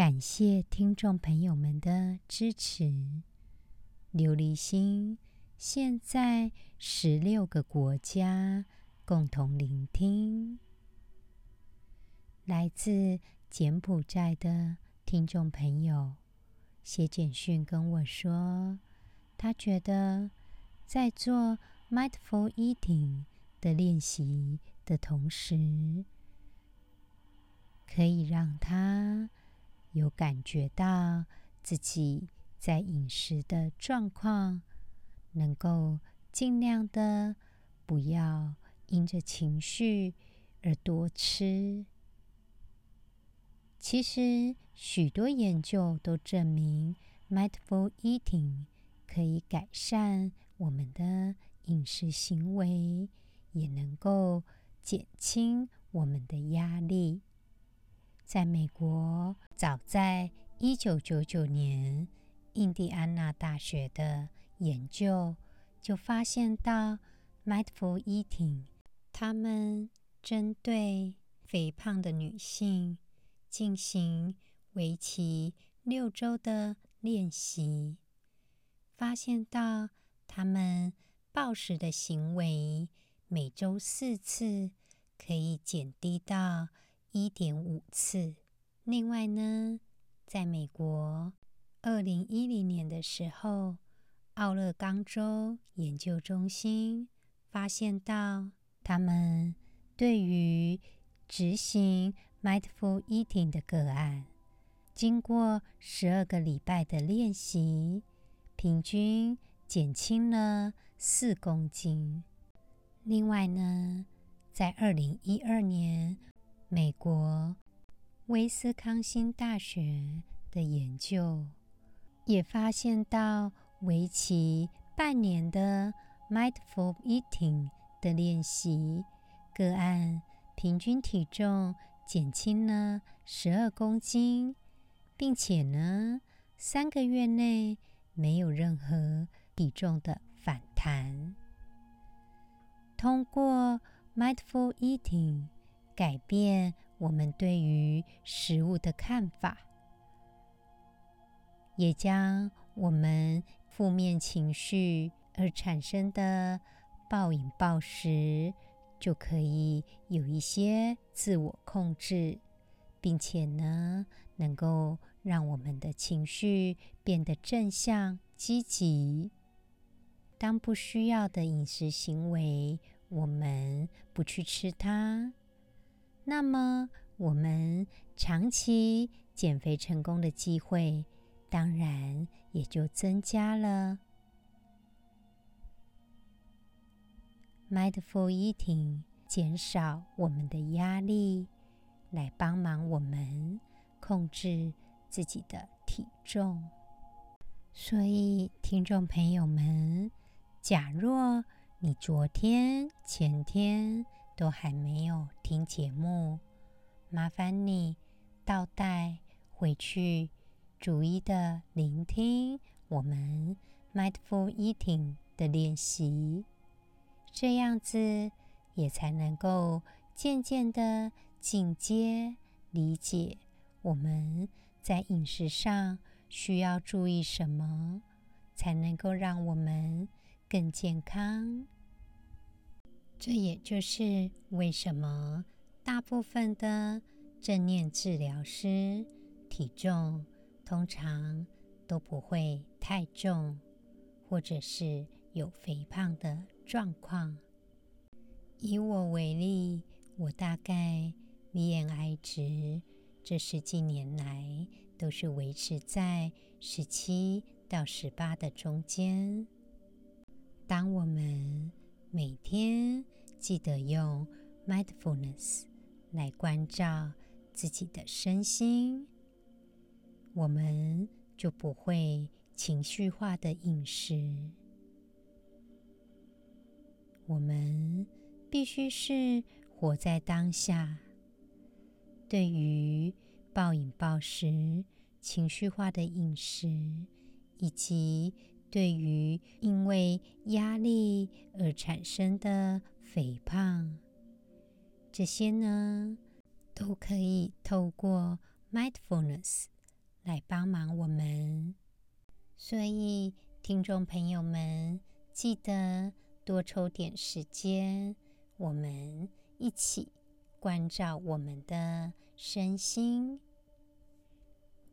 感谢听众朋友们的支持。琉璃心现在十六个国家共同聆听。来自柬埔寨的听众朋友写简讯跟我说，他觉得在做 Mindful Eating 的练习的同时，可以让他有感觉到自己在饮食的状况，能够尽量的不要因着情绪而多吃。其实许多研究都证明，Mindful Eating 可以改善我们的饮食行为，也能够减轻我们的压力。在美国，早在一九九九年，印第安纳大学的研究就发现到，Mindful Eating，他们针对肥胖的女性进行为期六周的练习，发现到他们暴食的行为每周四次可以减低到一点五次。另外呢，在美国，二零一零年的时候，奥勒冈州研究中心发现到，他们对于执行 Mindful Eating 的个案，经过十二个礼拜的练习，平均减轻了四公斤。另外呢，在二零一二年，美国威斯康星大学的研究也发现到，为期半年的 Mindful Eating 的练习个案，平均体重减轻了十二公斤，并且呢，三个月内没有任何体重的反弹。通过 Mindful Eating 改变我们对于食物的看法，也将我们负面情绪而产生的暴饮暴食，就可以有一些自我控制，并且呢，能够让我们的情绪变得正向积极。当不需要的饮食行为，我们不去吃它。那么，我们长期减肥成功的机会，当然也就增加了。Mindful Eating 减少我们的压力，来帮忙我们控制自己的体重。所以，听众朋友们，假若你昨天、前天，都还没有听节目，麻烦你倒带回去，逐一的聆听我们 Mindful Eating 的练习，这样子也才能够渐渐的进阶理解我们在饮食上需要注意什么，才能够让我们更健康。这也就是为什么大部分的正念治疗师体重通常都不会太重，或者是有肥胖的状况。以我为例，我大概 BMI 值这十几年来都是维持在十七到十八的中间。当我们每天记得用 mindfulness 来关照自己的身心，我们就不会情绪化的饮食。我们必须是活在当下。对于暴饮暴食、情绪化的饮食，以及对于因为压力而产生的肥胖，这些呢，都可以透过 mindfulness 来帮忙我们。所以，听众朋友们，记得多抽点时间，我们一起关照我们的身心。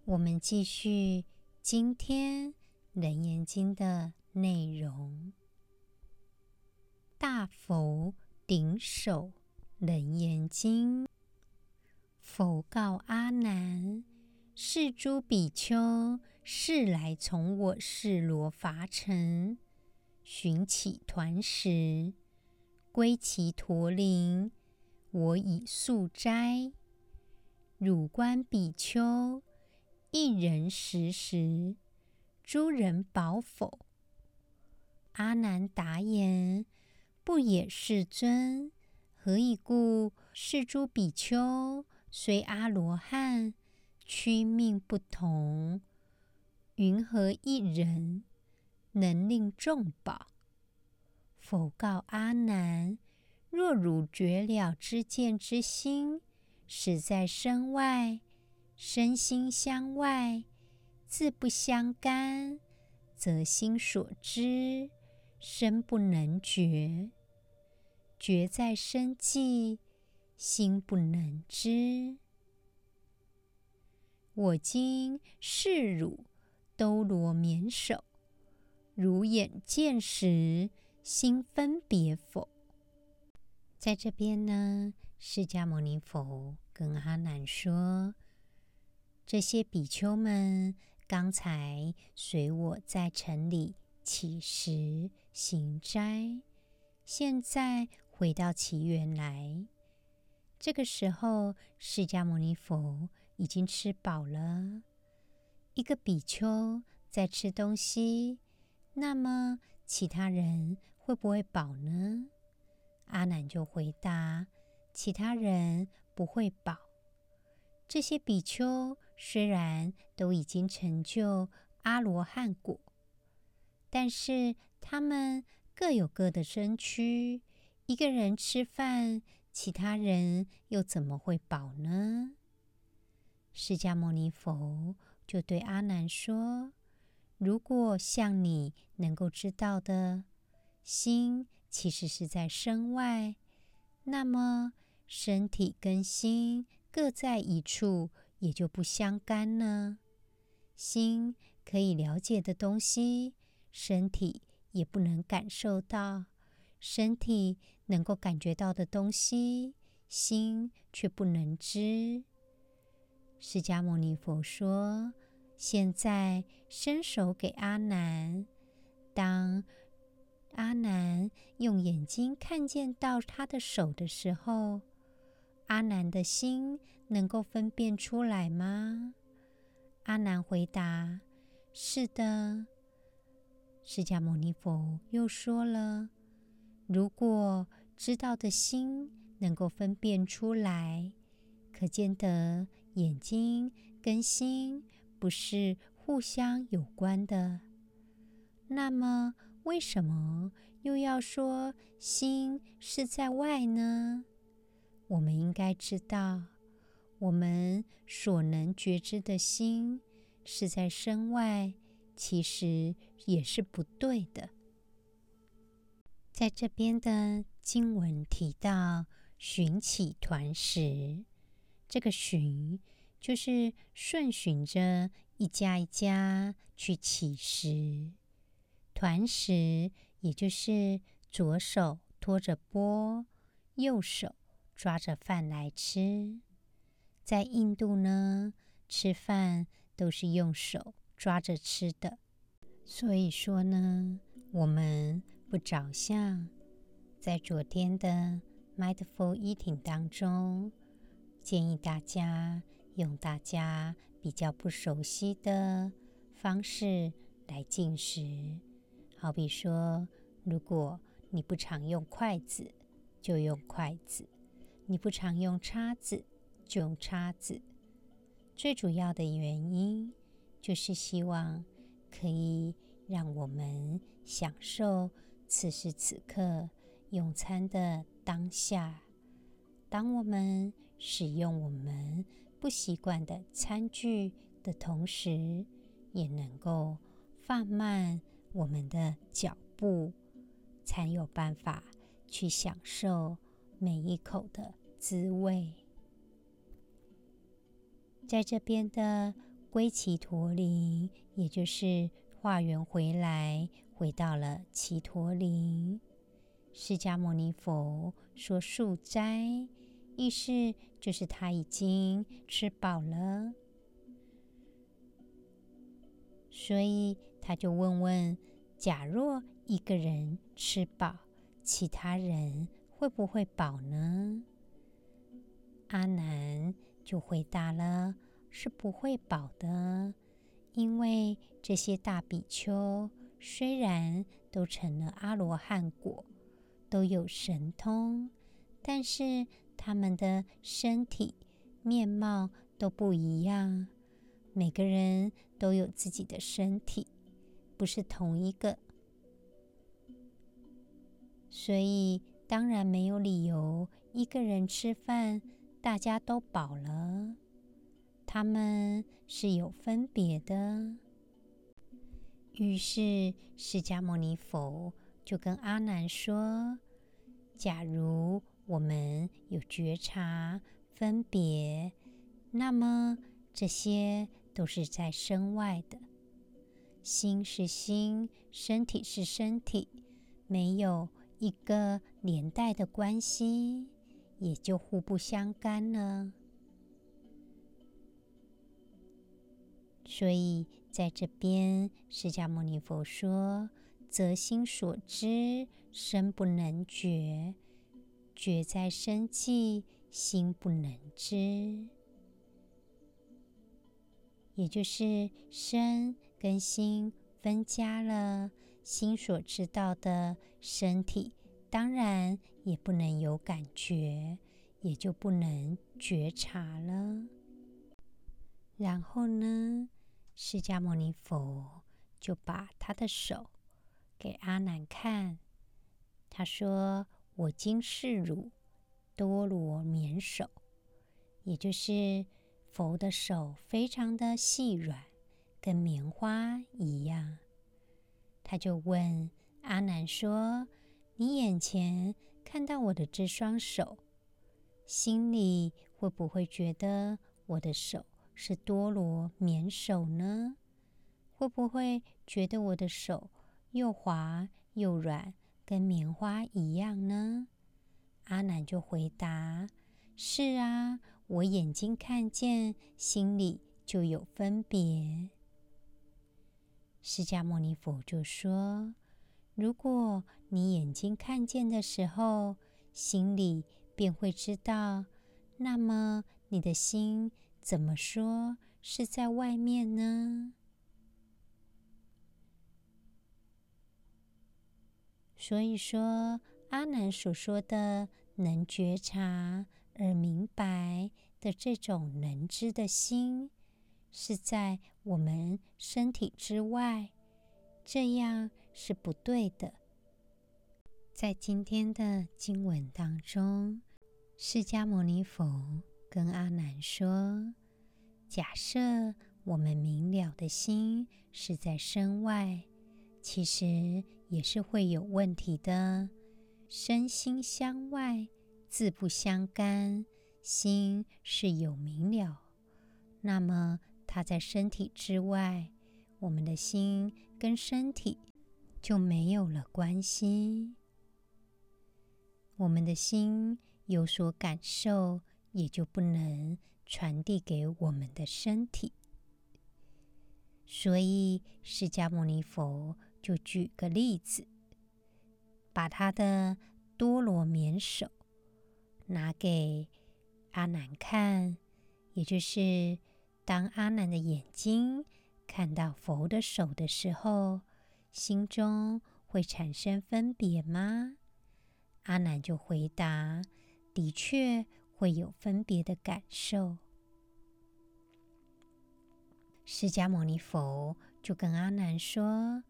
我们继续今天《楞严经》的内容。大佛顶首楞严经，佛告阿难：是诸比丘是来从我世罗伐城，寻只团时，归其陀林。我以素斋，汝观比丘一人食时，诸人饱否？阿难答言：不也，世尊。何以故？是诸比丘虽阿罗汉，躯命不同，云何一人能令众饱？否告阿难。若汝觉了知见之心，实在身外，身心相外，自不相干，则心所知，身不能觉；觉在身际，心不能知。我今示汝兜罗绵首，汝眼见时，心分别否？在这边呢，释迦牟尼佛跟阿难说：“这些比丘们刚才随我在城里乞食行斋，现在回到祇园来。这个时候，释迦牟尼佛已经吃饱了。一个比丘在吃东西，那么其他人会不会饱呢？”阿难就回答：“其他人不会饱。这些比丘虽然都已经成就阿罗汉果，但是他们各有各的身躯，一个人吃饭，其他人又怎么会饱呢？”释迦牟尼佛就对阿难说：“如果像你能够知道的心。”其实是在身外，那么身体跟心各在一处，也就不相干呢。心可以了解的东西，身体也不能感受到；身体能够感觉到的东西，心却不能知。释迦牟尼佛说：“现在伸手给阿难，当。”阿难用眼睛看见到他的手的时候，阿难的心能够分辨出来吗？阿难回答：“是的。”释迦牟尼佛又说了：“如果知道的心能够分辨出来，可见得眼睛跟心不是互相有关的，那么。”为什么又要说心是在外呢？我们应该知道，我们所能觉知的心是在身外，其实也是不对的。在这边的经文提到“寻起团时”，这个“寻”就是顺循着一家一家去乞食。团时，也就是左手托着钵，右手抓着饭来吃。在印度呢，吃饭都是用手抓着吃的。所以说呢，我们不着相。在昨天的 Mindful Eating 当中，建议大家用大家比较不熟悉的方式来进食。好比说，如果你不常用筷子，就用筷子；你不常用叉子，就用叉子。最主要的原因就是希望可以让我们享受此时此刻用餐的当下。当我们使用我们不习惯的餐具的同时，也能够放慢我们的脚步，才有办法去享受每一口的滋味。在这边的归期陀林，也就是化缘回来，回到了奇陀林。释迦牟尼佛说素斋，意思就是他已经吃饱了，所以他就问问：假若一个人吃饱，其他人会不会饱呢？阿难。就回答了，是不会饱的，因为这些大比丘虽然都成了阿罗汉果，都有神通，但是他们的身体面貌都不一样，每个人都有自己的身体，不是同一个，所以当然没有理由一个人吃饭。大家都饱了，他们是有分别的。于是释迦牟尼佛就跟阿难说：“假如我们有觉察分别，那么这些都是在身外的。心是心，身体是身体，没有一个连带的关系。”也就互不相干了。所以在这边，释迦牟尼佛说：“则心所知，身不能觉；觉在身际，心不能知。”也就是身跟心分家了，心所知道的身体。当然也不能有感觉，也就不能觉察了。然后呢，释迦牟尼佛就把他的手给阿难看，他说：“我今示汝多罗绵手，也就是佛的手非常的细软，跟棉花一样。”他就问阿难说。你眼前看到我的这双手，心里会不会觉得我的手是多罗棉手呢？会不会觉得我的手又滑又软，跟棉花一样呢？阿难就回答：是啊，我眼睛看见，心里就有分别。释迦牟尼佛就说。如果你眼睛看见的时候，心里便会知道，那么你的心怎么说是在外面呢？所以说，阿难所说的能觉察而明白的这种能知的心，是在我们身体之外，这样。是不对的。在今天的经文当中，释迦牟尼佛跟阿难说：“假设我们明了的心是在身外，其实也是会有问题的。身心相外，自不相干。心是有明了，那么它在身体之外，我们的心跟身体。”就没有了关系。我们的心有所感受，也就不能传递给我们的身体。所以，释迦牟尼佛就举个例子，把他的多罗绵手拿给阿难看，也就是当阿难的眼睛看到佛的手的时候，心中会产生分别吗？阿难就回答：“的确会有分别的感受。”释迦牟尼佛就跟阿难说：“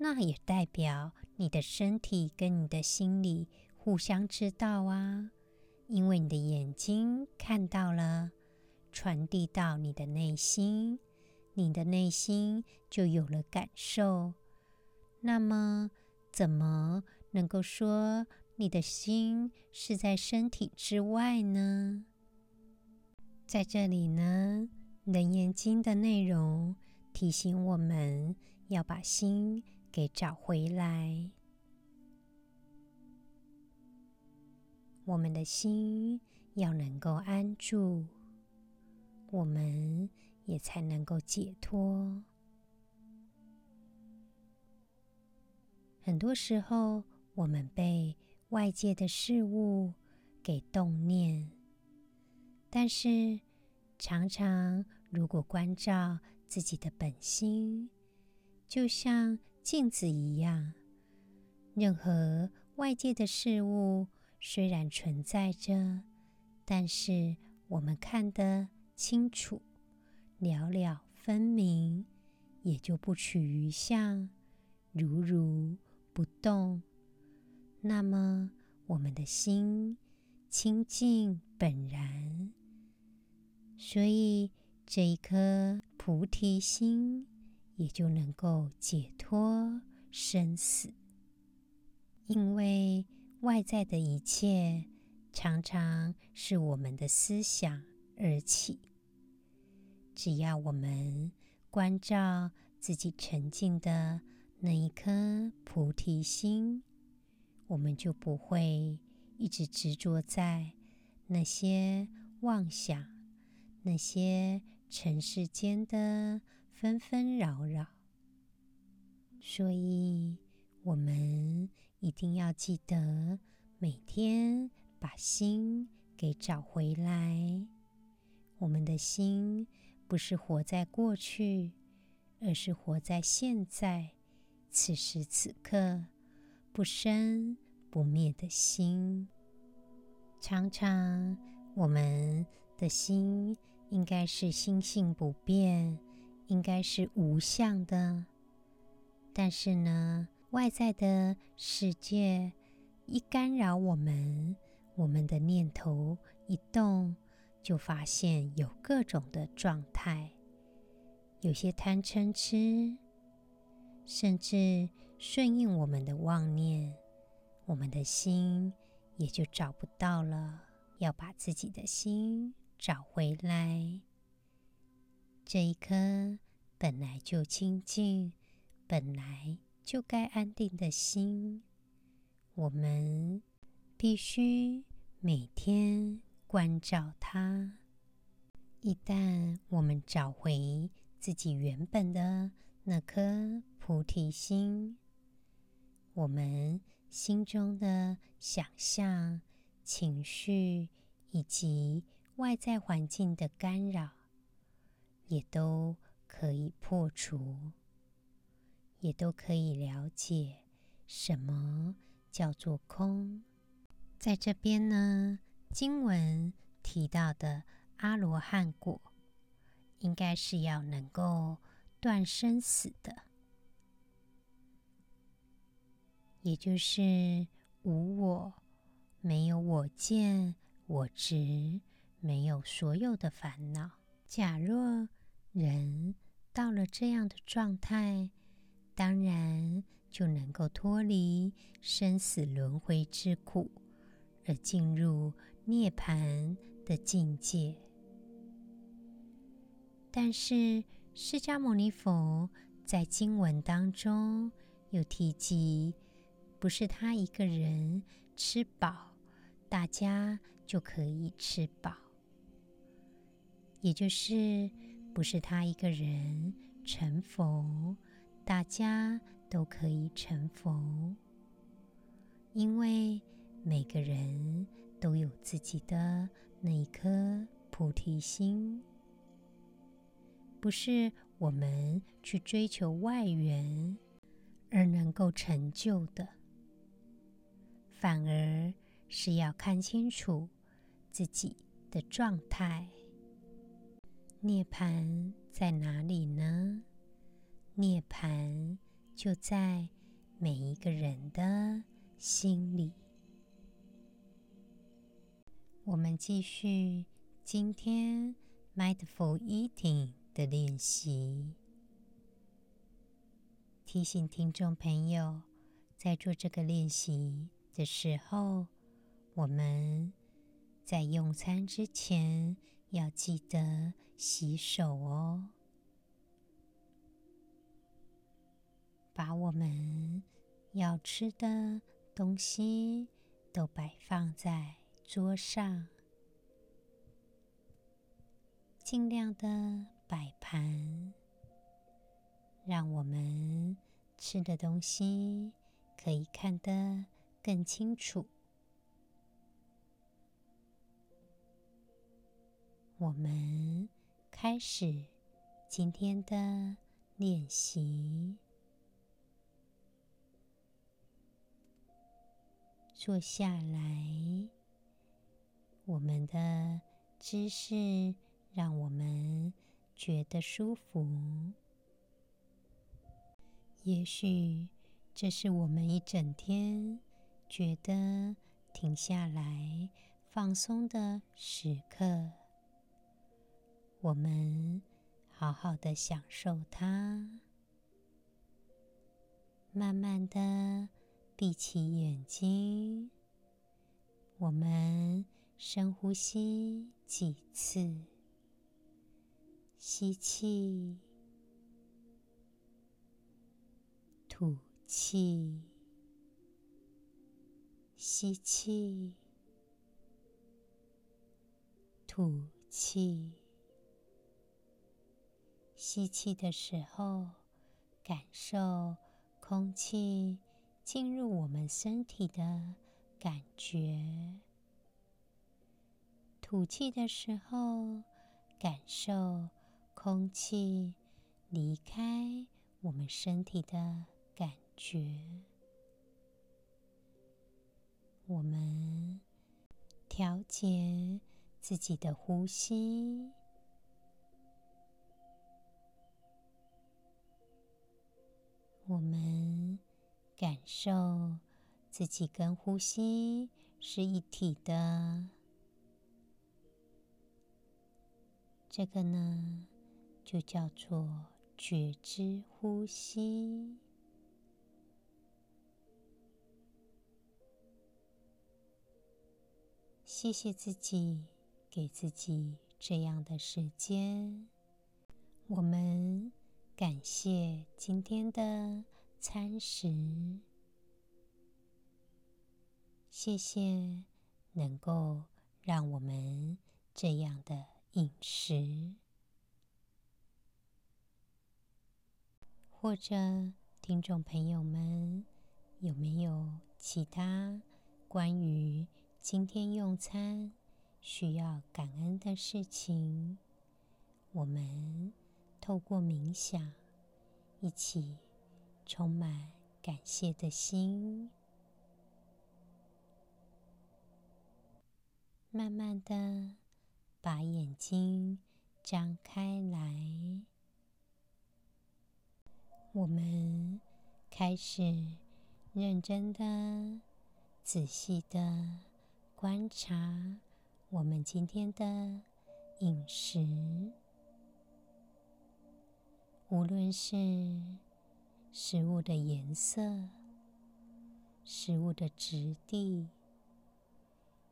那也代表你的身体跟你的心里互相知道啊，因为你的眼睛看到了，传递到你的内心，你的内心就有了感受。那么，怎么能够说你的心是在身体之外呢？在这里呢？”《楞严经》的内容提醒我们要把心给找回来，我们的心要能够安住，我们也才能够解脱。很多时候，我们被外界的事物给动念，但是，常常，如果关照自己的本心，就像镜子一样，任何外界的事物虽然存在着，但是我们看的清楚、了了分明，也就不取于相，如如不动。那么，我们的心清净本然。所以，这一颗菩提心也就能够解脱生死。因为外在的一切常常是我们的思想而起，只要我们关照自己沉静的那一颗菩提心，我们就不会一直执着在那些妄想。那些尘世间的纷纷扰扰，所以我们一定要记得每天把心给找回来。我们的心不是活在过去，而是活在现在，此时此刻，不生不灭的心。常常我们的心。应该是心性不变，应该是无相的。但是呢，外在的世界一干扰我们，我们的念头一动，就发现有各种的状态，有些贪嗔痴，甚至顺应我们的妄念，我们的心也就找不到了。要把自己的心。找回来，这一颗本来就清净、本来就该安定的心，我们必须每天关照它。一旦我们找回自己原本的那颗菩提心，我们心中的想象、情绪以及外在环境的干扰，也都可以破除，也都可以了解什么叫做空。在这边呢，经文提到的阿罗汉果，应该是要能够断生死的，也就是无我，没有我见、我执。没有所有的烦恼。假若人到了这样的状态，当然就能够脱离生死轮回之苦，而进入涅槃的境界。但是释迦牟尼佛在经文当中有提及，不是他一个人吃饱，大家就可以吃饱。也就是不是他一个人成佛，大家都可以成佛，因为每个人都有自己的那一颗菩提心不是我们去追求外缘而能够成就的，反而是要看清楚自己的状态。涅槃在哪里呢？涅槃就在每一个人的心里。我们继续今天 Mindful Eating 的练习，提醒听众朋友，在做这个练习的时候，我们在用餐之前要记得洗手哦。把我们要吃的东西都摆放在桌上，尽量的摆盘，让我们吃的东西可以看得更清楚。我们开始今天的练习。坐下来，我们的姿势让我们觉得舒服。也许这是我们一整天觉得停下来放松的时刻。我们好好的享受它，慢慢的。闭起眼睛，我们深呼吸几次，吸气，吐气，吸气，吐气。吸气的时候，感受空气。进入我们身体的感觉，吐气的时候，感受空气离开我们身体的感觉。我们调节自己的呼吸，我们。感受自己跟呼吸是一体的，这个呢，就叫做觉知呼吸。谢谢自己，给自己这样的时间。我们感谢今天的。餐食，谢谢能够让我们这样的饮食，或者听众朋友们有没有其他关于今天用餐需要感恩的事情？我们透过冥想一起。充满感谢的心，慢慢的把眼睛张开来。我们开始认真的、仔细的观察我们今天的饮食，无论是。食物的颜色，食物的质地，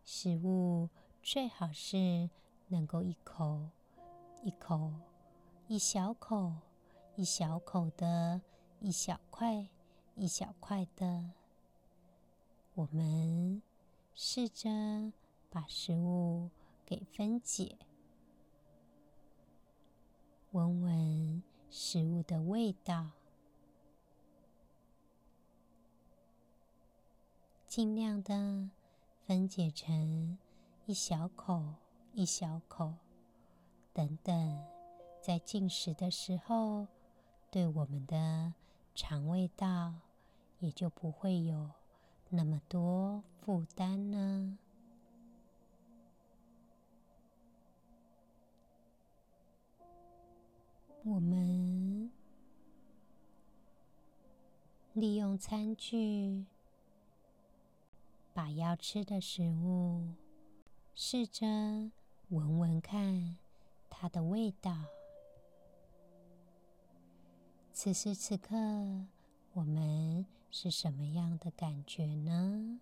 食物最好是能够一口一口、一小口一小口的、一小块一小块的。我们试着把食物给分解，闻闻食物的味道。尽量的分解成一小口一小口，等等在进食的时候，对我们的肠胃道也就不会有那么多负担呢。我们利用餐具，把要吃的食物试着闻闻看它的味道。此时此刻，我们是什么样的感觉呢？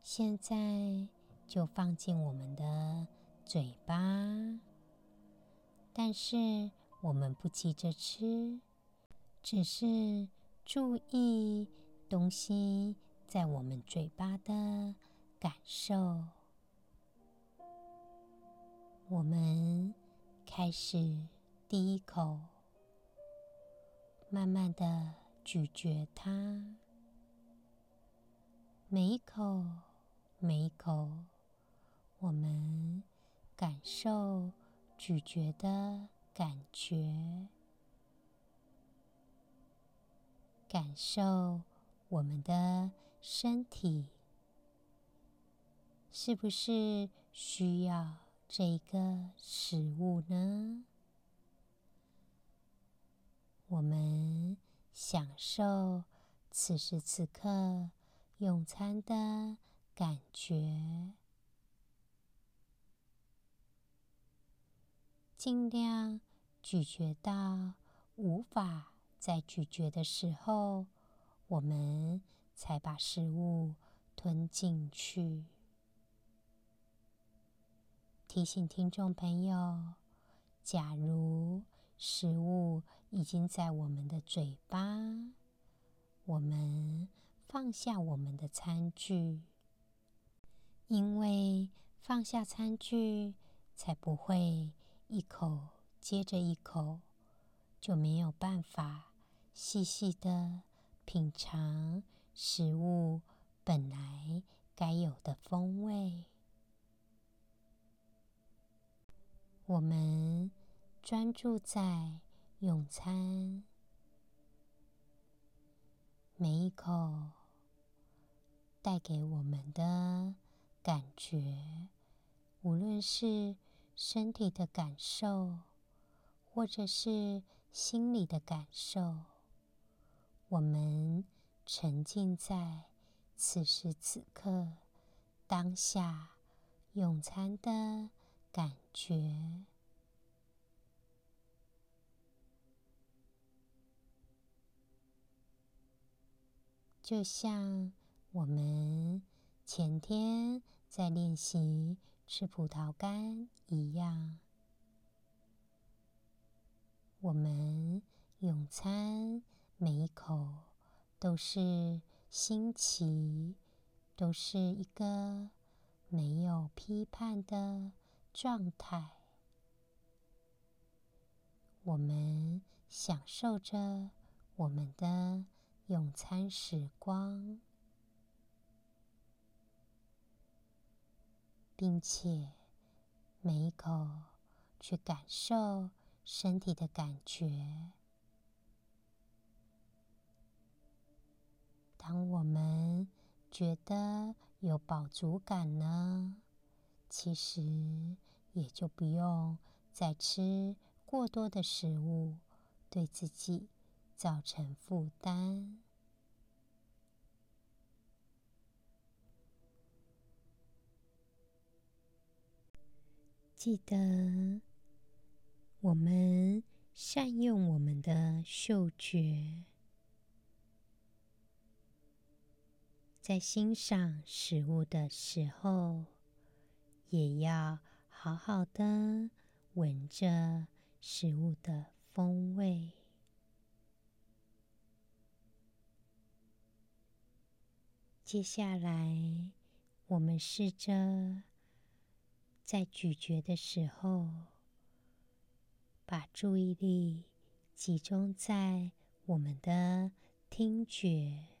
现在就放进我们的嘴巴，但是我们不急着吃，只是注意东西在我们嘴巴的感受。我们开始第一口，慢慢的咀嚼它，每一口，每一口，我们。感受咀嚼的感觉，感受我们的身体是不是需要这个食物呢？我们享受此时此刻用餐的感觉。尽量咀嚼到无法再咀嚼的时候，我们才把食物吞进去。提醒听众朋友，假如食物已经在我们的嘴巴，我们放下我们的餐具，因为放下餐具才不会。一口接着一口，就没有办法细细的品尝食物本来该有的风味。我们专注在用餐，每一口带给我们的感觉，无论是。身体的感受，或者是心里的感受，我们沉浸在此时此刻当下用餐的感觉，就像我们前天在练习。吃葡萄干一样，我们用餐每一口都是新奇，都是一个没有批判的状态。我们享受着我们的用餐时光。并且每一口去感受身体的感觉。当我们觉得有饱足感呢，其实也就不用再吃过多的食物，对自己造成负担。记得，我们善用我们的嗅觉，在欣赏食物的时候，也要好好的闻着食物的风味。接下来，我们试着。在咀嚼的时候，把注意力集中在我们的听觉，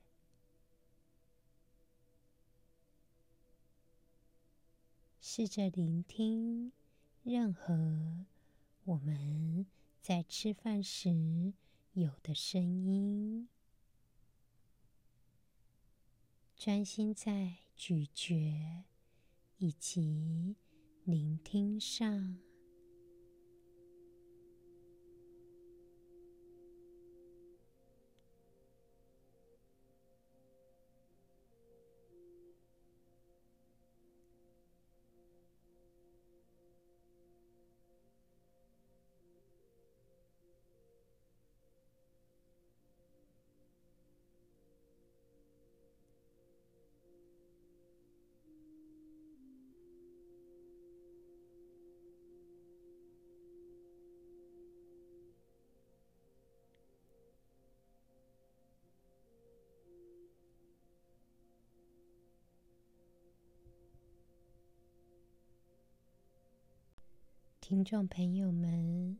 试着聆听任何我们在吃饭时有的声音，专心在咀嚼以及聆听上。听众朋友们，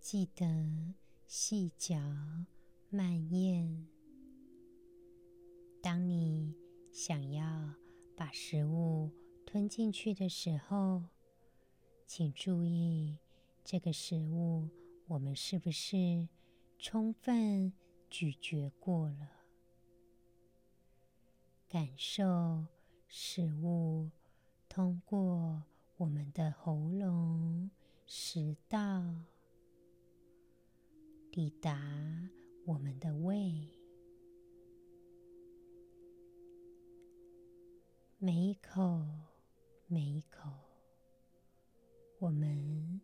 记得细嚼慢咽。当你想要把食物吞进去的时候，请注意这个食物我们是不是充分咀嚼过了？感受食物通过我们的喉咙。食道抵达我们的胃，每一口每一口，我们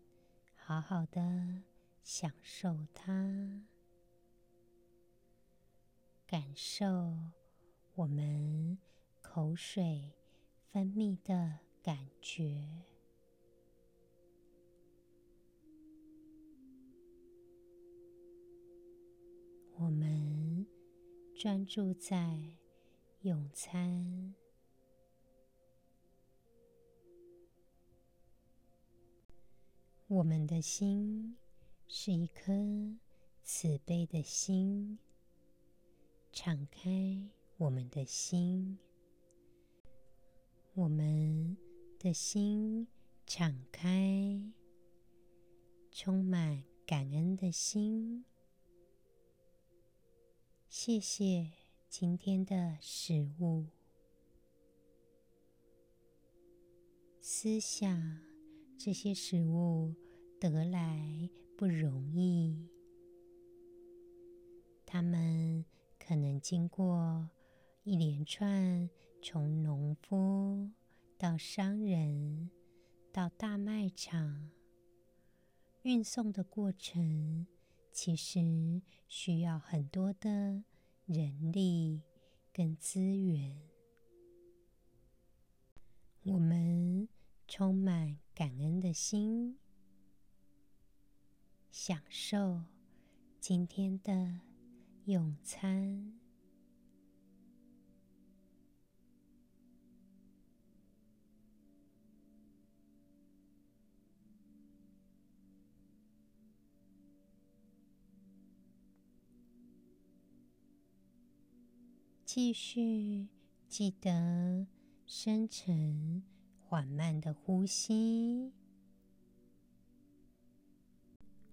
好好的享受它，感受我们口水分泌的感觉。我们专注在用餐。我们的心是一颗慈悲的心，敞开我们的心。我们的心敞开，充满感恩的心。谢谢今天的食物。思想这些食物得来不容易，它们可能经过一连串从农夫到商人到大卖场运送的过程。其实需要很多的人力跟资源，我们充满感恩的心，享受今天的用餐。继续记得深沉缓慢的呼吸。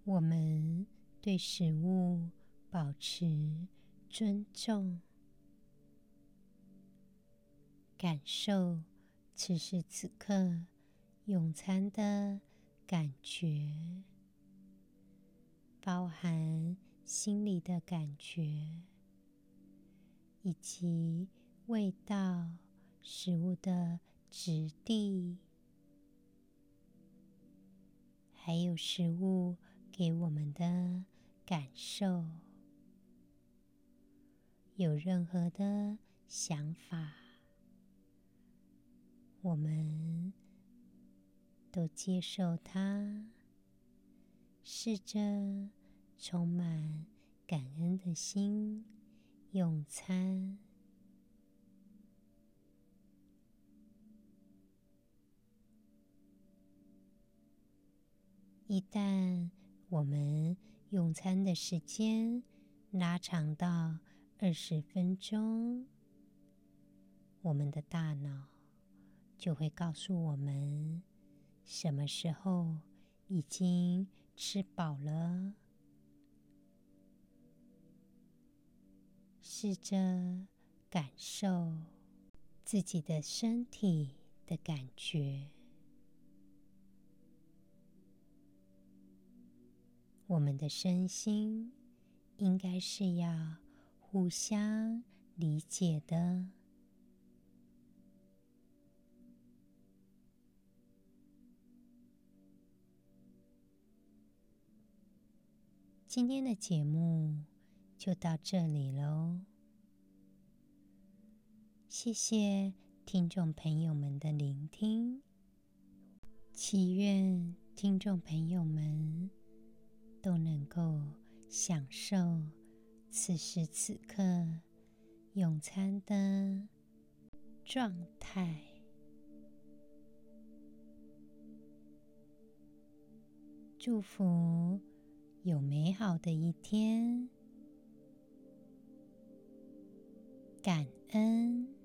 我们对食物保持尊重，感受此时此刻用餐的感觉，包含心里的感觉。以及味道、食物的质地，还有食物给我们的感受，有任何的想法，我们都接受它，试着充满感恩的心。用餐。一旦我们用餐的时间拉长到二十分钟，我们的大脑就会告诉我们什么时候已经吃饱了，试着感受自己的身体的感觉。我们的身心应该是要互相理解的。今天的节目就到这里喽，谢谢听众朋友们的聆听，祈愿听众朋友们。都能够享受此时此刻用餐的状态。祝福有美好的一天，感恩。